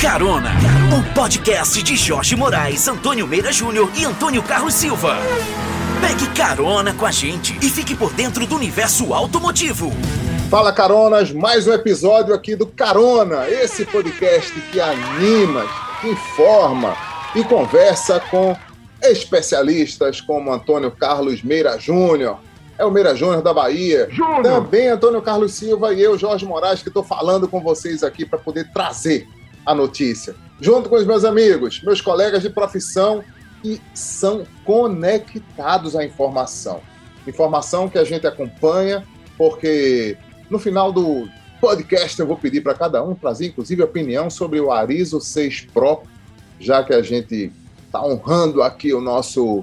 Carona, o podcast de Jorge Moraes, Antônio Meira Júnior e Antônio Carlos Silva. Pegue carona com a gente e fique por dentro do universo automotivo. Fala Caronas, mais um episódio aqui do Carona, esse podcast que anima, que informa e conversa com especialistas como Antônio Carlos Meira Júnior, é o Meira Júnior da Bahia. Júnior. Também Antônio Carlos Silva e eu, Jorge Moraes, que estou falando com vocês aqui para poder trazer a notícia. Junto com os meus amigos, meus colegas de profissão que são conectados à informação. Informação que a gente acompanha, porque no final do podcast eu vou pedir para cada um trazer, inclusive, opinião sobre o Arizo 6 Pro, já que a gente está honrando aqui o nosso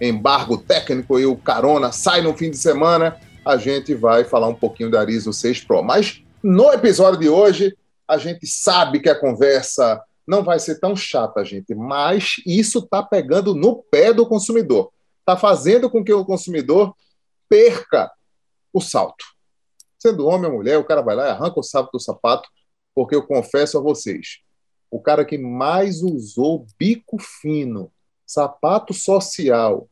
embargo técnico e o Carona sai no fim de semana, a gente vai falar um pouquinho da Arizo 6 Pro. Mas no episódio de hoje, a gente sabe que a conversa não vai ser tão chata, gente, mas isso está pegando no pé do consumidor. Está fazendo com que o consumidor perca o salto. Sendo homem ou mulher, o cara vai lá e arranca o salto do sapato, porque eu confesso a vocês, o cara que mais usou bico fino sapato social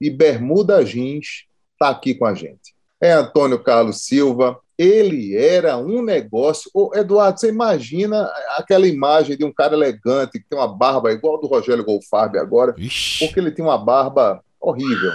e bermuda jeans, está aqui com a gente. É Antônio Carlos Silva. Ele era um negócio. Ô, Eduardo, você imagina aquela imagem de um cara elegante que tem uma barba igual do Rogério Golfarb agora, Ixi. porque ele tem uma barba horrível.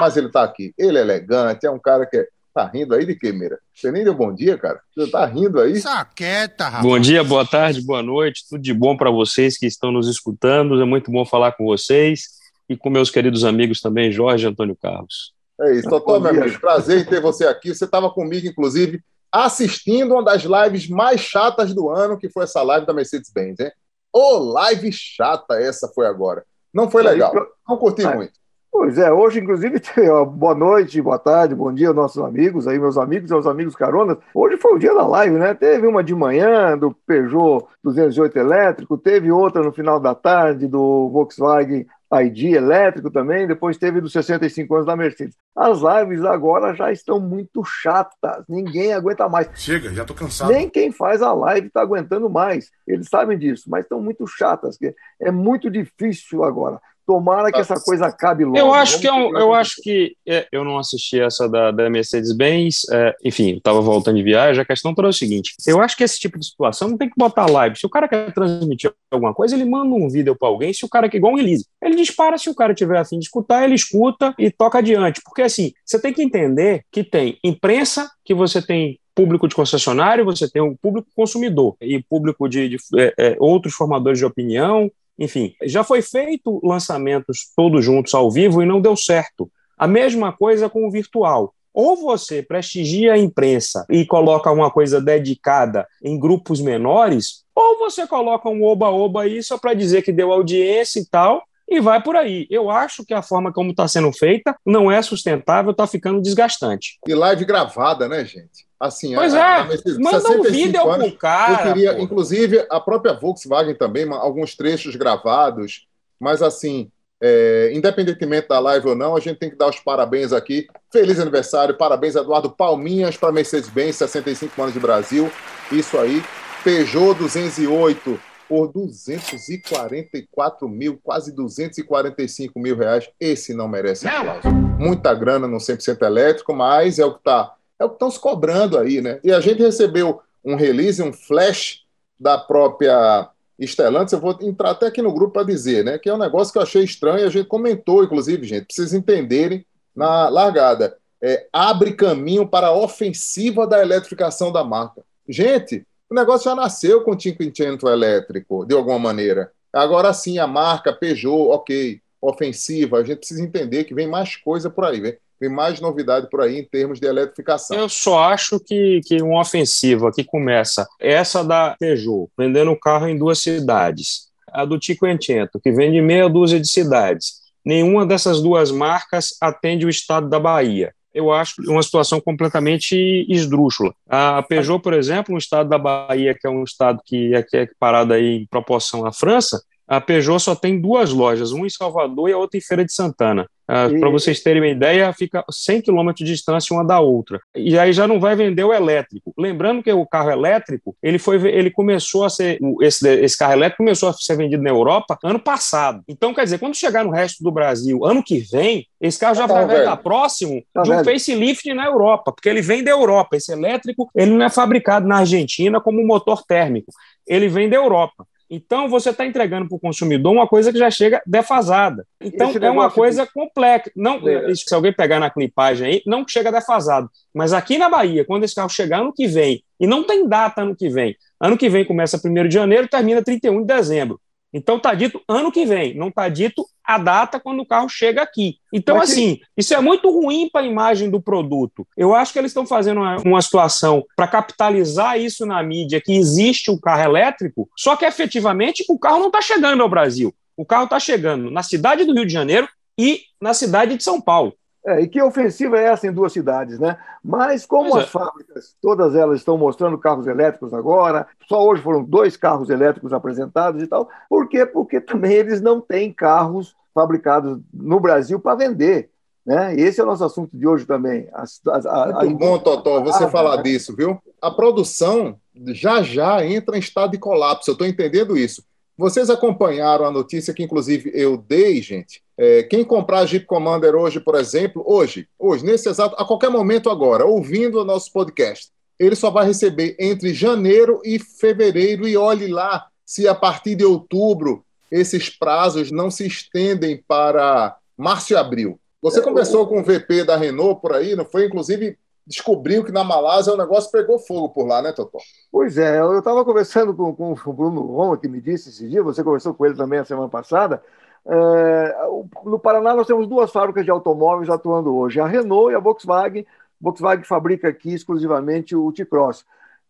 Mas ele está aqui. Ele é elegante, é um cara que é Tá rindo aí de quê, Mira? Você nem deu bom dia, cara? Você tá rindo aí? Saqueta, rapaz. Bom dia, boa tarde, boa noite. Tudo de bom para vocês que estão nos escutando. É muito bom falar com vocês e com meus queridos amigos também, Jorge e Antônio Carlos. É isso, Totó, meu amigo. Prazer em ter você aqui. Você estava comigo, inclusive, assistindo uma das lives mais chatas do ano, que foi essa live da Mercedes-Benz, hein? Ô, live chata essa foi agora. Não foi legal. Não curti muito. Pois é, hoje, inclusive, boa noite, boa tarde, bom dia aos nossos amigos, aí, meus amigos e aos amigos caronas. Hoje foi o dia da live, né? Teve uma de manhã do Peugeot 208 elétrico, teve outra no final da tarde do Volkswagen ID elétrico também, depois teve dos 65 anos da Mercedes. As lives agora já estão muito chatas, ninguém aguenta mais. Chega, já tô cansado. Nem quem faz a live está aguentando mais. Eles sabem disso, mas estão muito chatas. É muito difícil agora. Tomara que essa coisa acabe logo. Eu acho que, é um, eu, acho que é, eu não assisti essa da, da Mercedes-Benz, é, enfim, estava voltando de viagem. A questão toda é o seguinte: eu acho que esse tipo de situação não tem que botar live. Se o cara quer transmitir alguma coisa, ele manda um vídeo para alguém. Se o cara quer igual um release, ele dispara. Se o cara tiver afim de escutar, ele escuta e toca adiante. Porque assim, você tem que entender que tem imprensa, que você tem público de concessionário, você tem o público consumidor e público de, de é, é, outros formadores de opinião, enfim, já foi feito lançamentos todos juntos ao vivo e não deu certo. A mesma coisa com o virtual. Ou você prestigia a imprensa e coloca uma coisa dedicada em grupos menores, ou você coloca um oba-oba aí só para dizer que deu audiência e tal, e vai por aí. Eu acho que a forma como está sendo feita não é sustentável, está ficando desgastante. E live gravada, né, gente? Assim, pois a, é, a manda um vídeo anos, pro cara. Eu queria, inclusive, a própria Volkswagen também, alguns trechos gravados, mas assim, é, independentemente da live ou não, a gente tem que dar os parabéns aqui. Feliz aniversário, parabéns, Eduardo Palminhas, para Mercedes-Benz, 65 anos de Brasil. Isso aí. Peugeot 208 por 244 mil, quase 245 mil reais. Esse não merece aplauso. Muita grana no 100% elétrico, mas é o que está é o que estão se cobrando aí, né? E a gente recebeu um release, um flash da própria Stellantis, eu vou entrar até aqui no grupo para dizer, né? Que é um negócio que eu achei estranho, a gente comentou, inclusive, gente, para vocês entenderem na largada. É, abre caminho para a ofensiva da eletrificação da marca. Gente, o negócio já nasceu com o Cinquecento elétrico, de alguma maneira. Agora sim, a marca Peugeot, ok, ofensiva, a gente precisa entender que vem mais coisa por aí. Vem, tem mais novidade por aí em termos de eletrificação. Eu só acho que, que uma ofensiva que começa, essa da Peugeot, vendendo o carro em duas cidades, a do Cinquecento, que vende meia dúzia de cidades, nenhuma dessas duas marcas atende o estado da Bahia. Eu acho uma situação completamente esdrúxula. A Peugeot, por exemplo, um estado da Bahia, que é um estado que é, que é parado aí em proporção à França, a Peugeot só tem duas lojas, uma em Salvador e a outra em Feira de Santana. Ah, Para vocês terem uma ideia, fica 100 km de distância uma da outra. E aí já não vai vender o elétrico. Lembrando que o carro elétrico, ele foi, ele começou a ser esse, esse carro elétrico começou a ser vendido na Europa ano passado. Então, quer dizer, quando chegar no resto do Brasil ano que vem, esse carro já tá vai estar próximo tá de um velho. facelift na Europa, porque ele vem da Europa. Esse elétrico, ele não é fabricado na Argentina como motor térmico. Ele vem da Europa. Então, você está entregando para o consumidor uma coisa que já chega defasada. Então, é uma coisa complexa. Não, se alguém pegar na clipagem aí, não chega defasado. Mas aqui na Bahia, quando esse carro chegar ano que vem, e não tem data ano que vem, ano que vem começa 1 de janeiro termina 31 de dezembro. Então está dito ano que vem, não está dito a data quando o carro chega aqui. Então, Mas, assim, isso é muito ruim para a imagem do produto. Eu acho que eles estão fazendo uma, uma situação para capitalizar isso na mídia, que existe o carro elétrico, só que efetivamente o carro não está chegando ao Brasil. O carro está chegando na cidade do Rio de Janeiro e na cidade de São Paulo. É, e que ofensiva é essa em duas cidades, né? Mas como as é. fábricas, todas elas estão mostrando carros elétricos agora, só hoje foram dois carros elétricos apresentados e tal. Por quê? Porque também eles não têm carros fabricados no Brasil para vender. Né? Esse é o nosso assunto de hoje também. A, a, a... Muito bom, Totó, você ah, falar disso, viu? A produção já já entra em estado de colapso, eu estou entendendo isso. Vocês acompanharam a notícia que, inclusive, eu dei, gente. É, quem comprar a Jeep Commander hoje, por exemplo, hoje, hoje, nesse exato, a qualquer momento agora, ouvindo o nosso podcast, ele só vai receber entre janeiro e fevereiro. E olhe lá se a partir de outubro esses prazos não se estendem para março e abril. Você é, conversou com o VP da Renault por aí, não foi? Inclusive, descobriu que na Malásia o negócio pegou fogo por lá, né, Totó? Pois é, eu estava conversando com, com, o Bruno Roma, que me disse esse dia, você conversou com ele também a semana passada. É, no Paraná nós temos duas fábricas de automóveis atuando hoje, a Renault e a Volkswagen. Volkswagen fabrica aqui exclusivamente o T-Cross.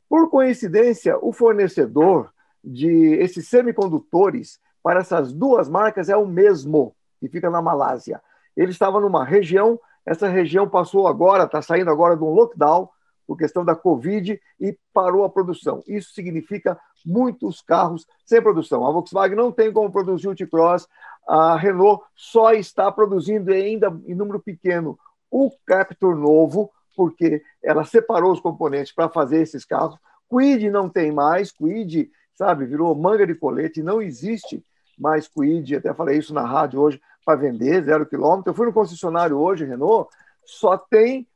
Por coincidência, o fornecedor de esses semicondutores para essas duas marcas é o mesmo, que fica na Malásia. Ele estava numa região essa região passou agora, está saindo agora de um lockdown por questão da Covid e parou a produção. Isso significa muitos carros sem produção. A Volkswagen não tem como produzir o T-Cross, a Renault só está produzindo ainda em número pequeno o Captur novo, porque ela separou os componentes para fazer esses carros. Quid não tem mais, Quid, sabe, virou manga de colete, não existe mais Quid, até falei isso na rádio hoje, para vender, zero quilômetro. Eu fui no concessionário hoje, Renault, só tem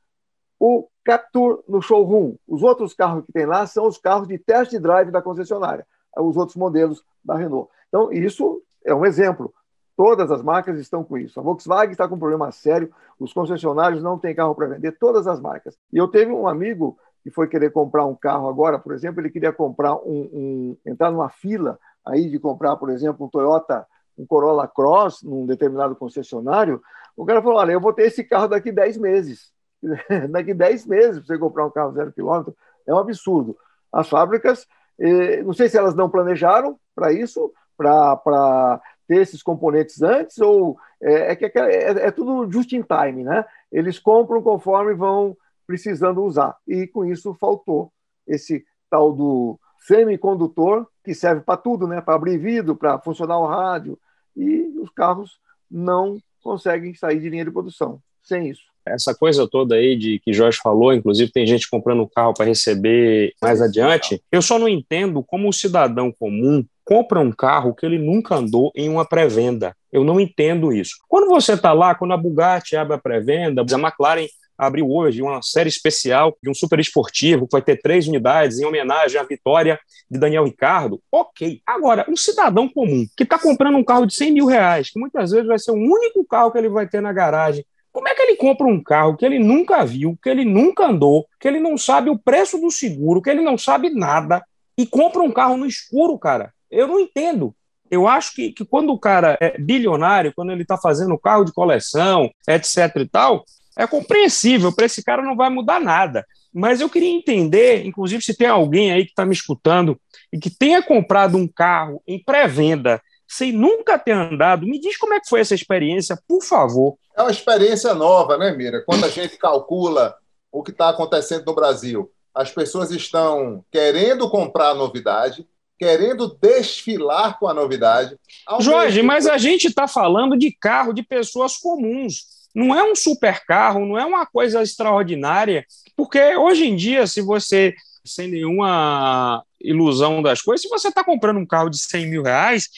o Captur no showroom. Os outros carros que tem lá são os carros de test drive da concessionária, os outros modelos da Renault. Então, isso é um exemplo. Todas as marcas estão com isso. A Volkswagen está com um problema sério, os concessionários não têm carro para vender, todas as marcas. E eu teve um amigo que foi querer comprar um carro agora, por exemplo, ele queria comprar um, um entrar numa fila aí de comprar, por exemplo, um Toyota um Corolla Cross num determinado concessionário, o cara falou: olha, eu vou ter esse carro daqui 10 meses. daqui 10 meses, você comprar um carro zero quilômetro, é um absurdo. As fábricas, eh, não sei se elas não planejaram para isso, para ter esses componentes antes, ou é, é que é, é, é, tudo just in time, né? Eles compram conforme vão precisando usar. E com isso faltou esse tal do semicondutor, que serve para tudo, né? para abrir vidro, para funcionar o rádio, e os carros não conseguem sair de linha de produção sem isso. Essa coisa toda aí de que Jorge falou, inclusive tem gente comprando carro para receber mais adiante. Eu só não entendo como o cidadão comum compra um carro que ele nunca andou em uma pré-venda. Eu não entendo isso. Quando você está lá, quando a Bugatti abre a pré-venda, a McLaren abriu hoje uma série especial de um super esportivo que vai ter três unidades em homenagem à vitória de Daniel Ricardo. Ok. Agora, um cidadão comum que está comprando um carro de 100 mil reais, que muitas vezes vai ser o único carro que ele vai ter na garagem, como é que ele compra um carro que ele nunca viu, que ele nunca andou, que ele não sabe o preço do seguro, que ele não sabe nada e compra um carro no escuro, cara? Eu não entendo. Eu acho que, que quando o cara é bilionário, quando ele está fazendo carro de coleção, etc e tal, é compreensível, para esse cara não vai mudar nada. Mas eu queria entender, inclusive, se tem alguém aí que está me escutando e que tenha comprado um carro em pré-venda sem nunca ter andado, me diz como é que foi essa experiência, por favor. É uma experiência nova, né, Mira? Quando a gente calcula o que está acontecendo no Brasil, as pessoas estão querendo comprar novidade, querendo desfilar com a novidade. Jorge, mas a gente está falando de carro de pessoas comuns. Não é um super carro, não é uma coisa extraordinária, porque hoje em dia, se você, sem nenhuma ilusão das coisas, se você está comprando um carro de 100 mil reais,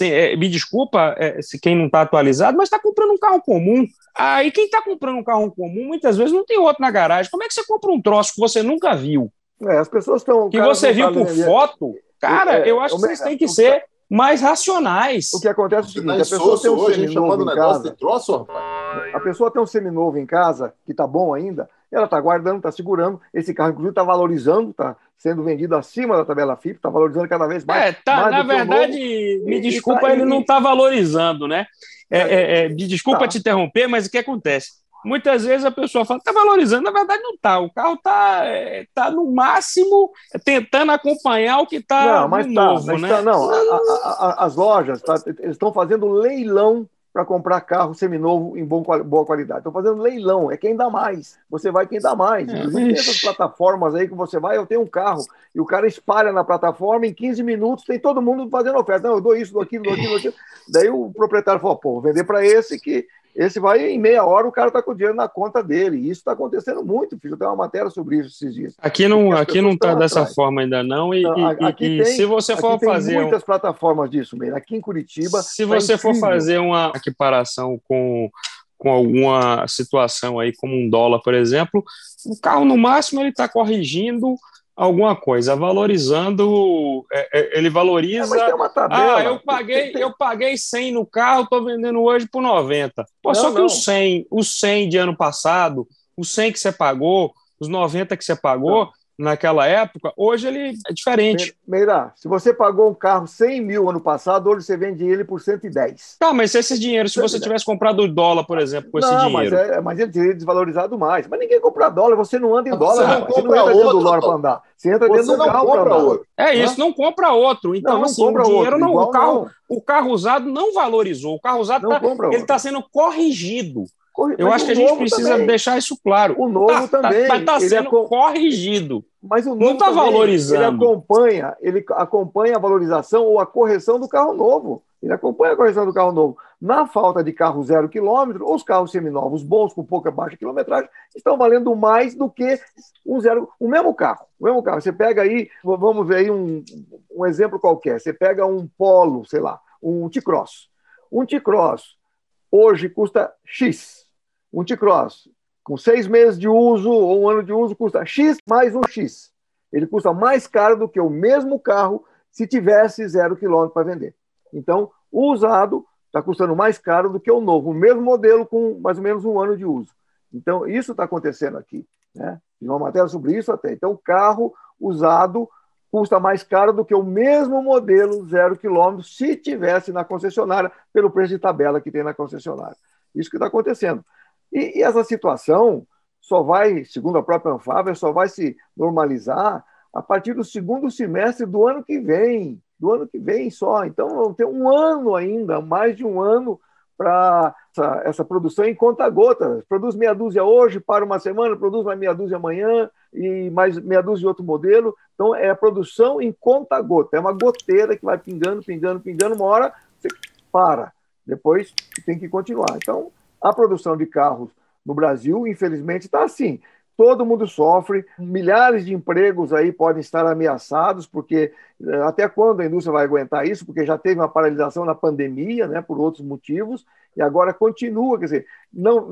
é, me desculpa é, se quem não está atualizado, mas está comprando um carro comum. Aí quem está comprando um carro comum, muitas vezes não tem outro na garagem. Como é que você compra um troço que você nunca viu? É, as pessoas estão. Que você viu por foto? Cara, é, eu acho que vocês têm que ser mais racionais. O que acontece é o seguinte: a pessoa tem um hoje, chamando em casa. De troço, rapaz. A pessoa tem um seminovo em casa, que está bom ainda, ela está guardando, está segurando. Esse carro, inclusive, está valorizando, está sendo vendido acima da tabela FIP, está valorizando cada vez mais. É, tá, mais na verdade, me desculpa, tá, ele não está valorizando, né? É, é, é, me desculpa tá. te interromper, mas o que acontece? Muitas vezes a pessoa fala, está valorizando, na verdade não está. O carro está é, tá no máximo tentando acompanhar o que está no tá, novo, mas né? Tá, não, a, a, a, as lojas tá, estão fazendo leilão para comprar carro seminovo em bom, boa qualidade. Estão fazendo leilão, é quem dá mais. Você vai quem dá mais. É, tem essas plataformas aí que você vai, eu tenho um carro, e o cara espalha na plataforma, em 15 minutos tem todo mundo fazendo oferta. Não, eu dou isso, dou aquilo, dou aquilo, dou aquilo. Daí o proprietário falou, pô, vou vender para esse que esse vai em meia hora, o cara está com o dinheiro na conta dele. E isso está acontecendo muito, filho. Tem uma matéria sobre isso esses dias. Aqui não aqui não está dessa atrás. forma ainda não. E, não, aqui e, tem, se você for fazer tem muitas um... plataformas disso mesmo. Aqui em Curitiba. Se tá você for fazer uma equiparação com com alguma situação aí, como um dólar, por exemplo, o carro no máximo ele está corrigindo alguma coisa, valorizando, é, é, ele valoriza. É, tabela, ah, eu paguei, tem... eu paguei 100 no carro, estou vendendo hoje por 90. Pô, não, só que não. o 100, o 100 de ano passado, o 100 que você pagou, os 90 que você pagou, não naquela época, hoje ele é diferente. Meira, se você pagou um carro 100 mil ano passado, hoje você vende ele por 110. Tá, mas se esse dinheiro, se você tivesse comprado o dólar, por exemplo, com não, esse dinheiro... Mas, é, mas ele teria desvalorizado mais. Mas ninguém compra dólar, você não anda em dólar, você não, você não entra dentro do dólar para andar. Você entra dentro do carro para andar. Outro. É isso, não compra outro. Então, não, não assim, o dinheiro não, o carro, o carro usado não valorizou. O carro usado tá, ele está sendo corrigido. Eu acho que a gente precisa também. deixar isso claro. O novo tá, também. Mas está sendo é corrigido. Mas o novo não está valorizando. Ele acompanha, ele acompanha a valorização ou a correção do carro novo. Ele acompanha a correção do carro novo. Na falta de carro zero quilômetro, os carros seminovos bons, com pouca baixa quilometragem, estão valendo mais do que um zero, o mesmo carro. O mesmo carro. Você pega aí, vamos ver aí um, um exemplo qualquer. Você pega um Polo, sei lá, um T-Cross. Um T-Cross hoje custa X um T-Cross com seis meses de uso ou um ano de uso custa X mais um X. Ele custa mais caro do que o mesmo carro se tivesse zero quilômetro para vender. Então, o usado está custando mais caro do que o novo, o mesmo modelo com mais ou menos um ano de uso. Então, isso está acontecendo aqui. Né? Tem uma matéria sobre isso até. Então, o carro usado custa mais caro do que o mesmo modelo zero quilômetro se tivesse na concessionária, pelo preço de tabela que tem na concessionária. Isso que está acontecendo. E, e essa situação só vai, segundo a própria Anfávia, só vai se normalizar a partir do segundo semestre do ano que vem, do ano que vem só. Então, vamos ter um ano ainda, mais de um ano para essa, essa, produção em conta-gotas. Produz meia dúzia hoje, para uma semana, produz mais meia dúzia amanhã e mais meia dúzia de outro modelo. Então, é a produção em conta-gota. É uma goteira que vai pingando, pingando, pingando. Uma hora você para, depois tem que continuar. Então, a produção de carros no Brasil, infelizmente, está assim. Todo mundo sofre, milhares de empregos aí podem estar ameaçados, porque eh, até quando a indústria vai aguentar isso? Porque já teve uma paralisação na pandemia, né, por outros motivos, e agora continua. Quer dizer, não,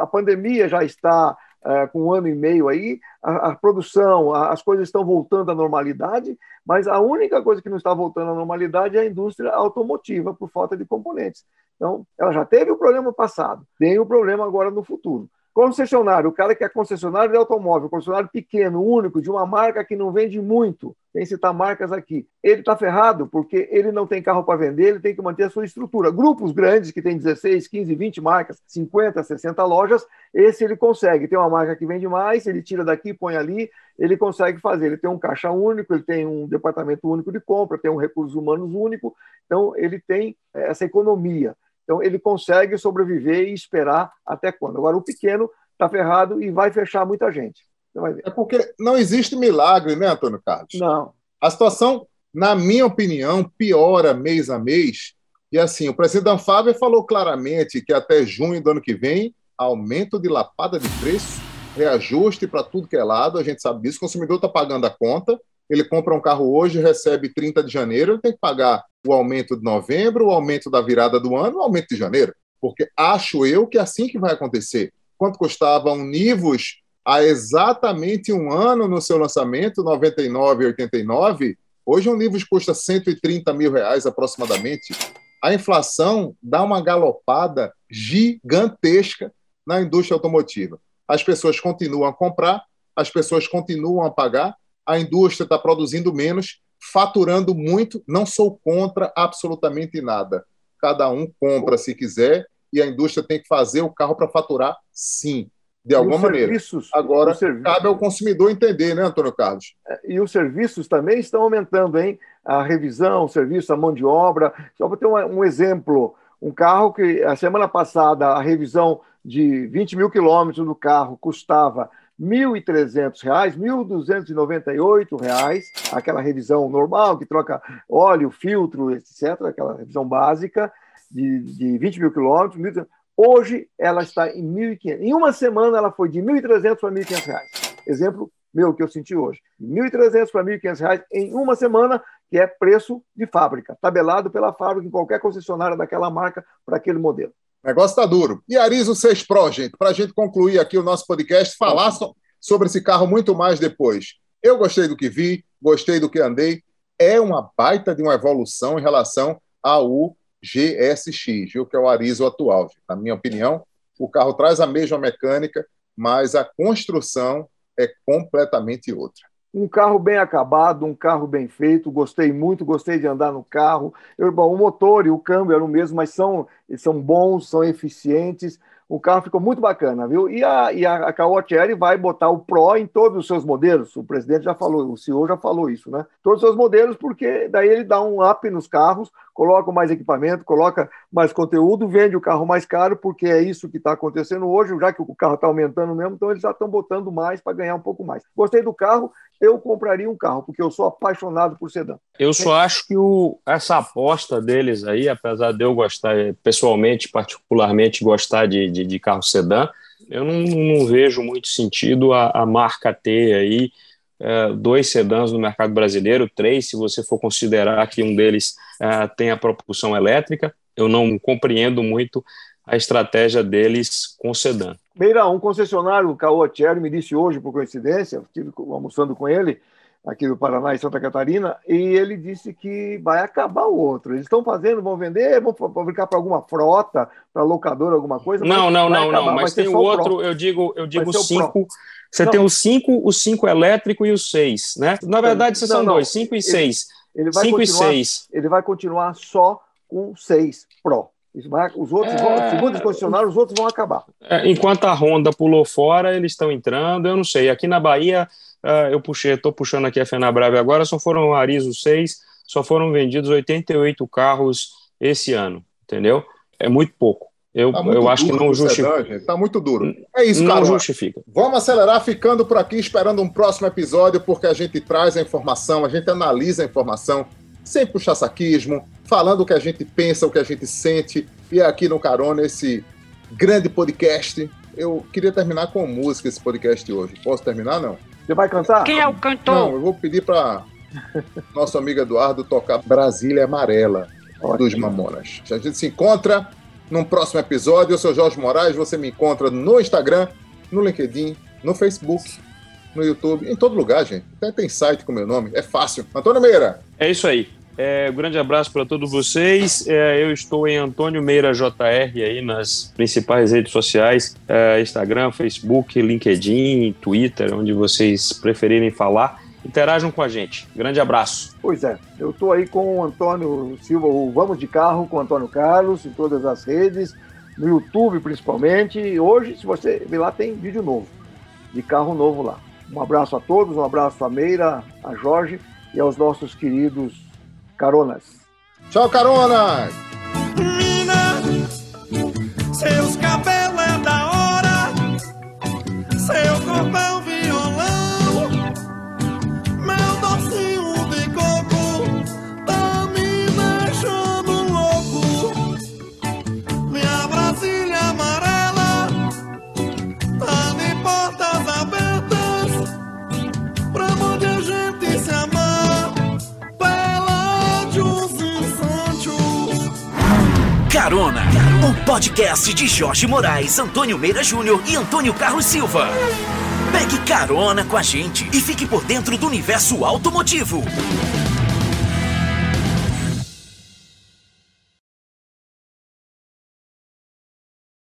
a pandemia já está é, com um ano e meio aí, a, a produção, a, as coisas estão voltando à normalidade, mas a única coisa que não está voltando à normalidade é a indústria automotiva, por falta de componentes. Então, ela já teve o problema passado, tem o problema agora no futuro. Concessionário, o cara que é concessionário de automóvel, concessionário pequeno, único, de uma marca que não vende muito, tem citar marcas aqui, ele está ferrado porque ele não tem carro para vender, ele tem que manter a sua estrutura. Grupos grandes que tem 16, 15, 20 marcas, 50, 60 lojas, esse ele consegue. Tem uma marca que vende mais, ele tira daqui, põe ali, ele consegue fazer. Ele tem um caixa único, ele tem um departamento único de compra, tem um recursos humanos único, então ele tem essa economia. Então, ele consegue sobreviver e esperar até quando. Agora, o pequeno está ferrado e vai fechar muita gente. É porque não existe milagre, né, Antônio Carlos? Não. A situação na minha opinião, piora mês a mês. E assim, o presidente da Anfávia falou claramente que até junho do ano que vem, aumento de lapada de preço, reajuste para tudo que é lado, a gente sabe disso, o consumidor está pagando a conta, ele compra um carro hoje, recebe 30 de janeiro, ele tem que pagar o aumento de novembro, o aumento da virada do ano, o aumento de janeiro. Porque acho eu que é assim que vai acontecer. Quanto custava um Nivus há exatamente um ano no seu lançamento, 99,89, hoje um Nivus custa 130 mil reais aproximadamente. A inflação dá uma galopada gigantesca na indústria automotiva. As pessoas continuam a comprar, as pessoas continuam a pagar, a indústria está produzindo menos, faturando muito. Não sou contra absolutamente nada. Cada um compra se quiser e a indústria tem que fazer o carro para faturar, sim, de alguma maneira. Agora, cabe ao consumidor entender, né, Antônio Carlos? É, e os serviços também estão aumentando, hein? A revisão, o serviço, a mão de obra. Só para ter um, um exemplo, um carro que a semana passada a revisão de 20 mil quilômetros do carro custava R$ 1.300, R$ 1.298, aquela revisão normal, que troca óleo, filtro, etc., aquela revisão básica de, de 20 mil quilômetros. Hoje ela está em 1.500. Em uma semana ela foi de 1.300 para 1.500 reais. Exemplo meu que eu senti hoje. 1.300 para 1.500 reais em uma semana, que é preço de fábrica, tabelado pela fábrica em qualquer concessionária daquela marca para aquele modelo. O negócio está duro. E Arizo 6 Pro, gente, para a gente concluir aqui o nosso podcast, falar so sobre esse carro muito mais depois. Eu gostei do que vi, gostei do que andei. É uma baita de uma evolução em relação ao GSX, viu, que é o Arizo atual. Na minha opinião, o carro traz a mesma mecânica, mas a construção é completamente outra um carro bem acabado, um carro bem feito, gostei muito, gostei de andar no carro. Eu, bom, o motor e o câmbio eram o mesmo, mas são, são bons, são eficientes. O carro ficou muito bacana, viu? E a, e a, a vai botar o Pro em todos os seus modelos. O presidente já falou, o CEO já falou isso, né? Todos os seus modelos, porque daí ele dá um up nos carros, coloca mais equipamento, coloca mais conteúdo, vende o carro mais caro, porque é isso que está acontecendo hoje, já que o carro está aumentando mesmo, então eles já estão botando mais para ganhar um pouco mais. Gostei do carro, eu compraria um carro, porque eu sou apaixonado por sedã. Eu só acho que o, essa aposta deles aí, apesar de eu gostar, pessoalmente, particularmente, gostar de, de, de carro sedã, eu não, não, vejo muito sentido a, a marca ter aí é, dois sedãs no mercado brasileiro, três, se você for considerar que um deles é, tem a propulsão elétrica. Eu não compreendo muito a estratégia deles com sedã. Meira, um concessionário, o Caoa Thierry, me disse hoje, por coincidência, estive almoçando com ele, aqui do Paraná e Santa Catarina, e ele disse que vai acabar o outro. Eles estão fazendo, vão vender, vão fabricar para alguma frota, para locador, alguma coisa? Não, não, não, acabar, não. Mas tem o outro, eu digo, eu digo cinco. Você não. tem os cinco, o cinco elétrico e os seis, né? Na verdade, são não, dois, cinco e seis. Ele vai cinco e seis. Ele vai continuar só com seis Pro. Os outros, é... vão, segundo os concessionários, os outros vão acabar. É, enquanto a Honda pulou fora, eles estão entrando. Eu não sei. Aqui na Bahia, uh, eu puxei, estou puxando aqui a Fenabrave agora, só foram Arizo 6, só foram vendidos 88 carros esse ano, entendeu? É muito pouco. Eu, tá eu acho que não justifica. Está muito duro. É isso, Não justifica. Vamos acelerar ficando por aqui, esperando um próximo episódio, porque a gente traz a informação, a gente analisa a informação, sem puxar saquismo, falando o que a gente pensa, o que a gente sente. E aqui no Carona, esse grande podcast. Eu queria terminar com música esse podcast hoje. Posso terminar, não? Você vai cantar? Quem é o cantor? Não, eu vou pedir para nosso amigo Eduardo tocar Brasília Amarela Ótimo. dos Mamonas. A gente se encontra num próximo episódio. Eu sou Jorge Moraes. Você me encontra no Instagram, no LinkedIn, no Facebook, no YouTube, em todo lugar, gente. Até tem site com meu nome. É fácil. Antônio Meira. É isso aí. É, grande abraço para todos vocês. É, eu estou em Antônio Meira JR aí nas principais redes sociais: é, Instagram, Facebook, LinkedIn, Twitter, onde vocês preferirem falar. Interajam com a gente. Grande abraço. Pois é, eu estou aí com o Antônio Silva, o Vamos de Carro com o Antônio Carlos, em todas as redes, no YouTube principalmente. E hoje, se você ver lá, tem vídeo novo, de carro novo lá. Um abraço a todos, um abraço a Meira, a Jorge e aos nossos queridos caronas. Tchau, caronas! Podcast de Jorge Moraes, Antônio Meira Júnior e Antônio Carlos Silva. Pegue carona com a gente e fique por dentro do universo automotivo.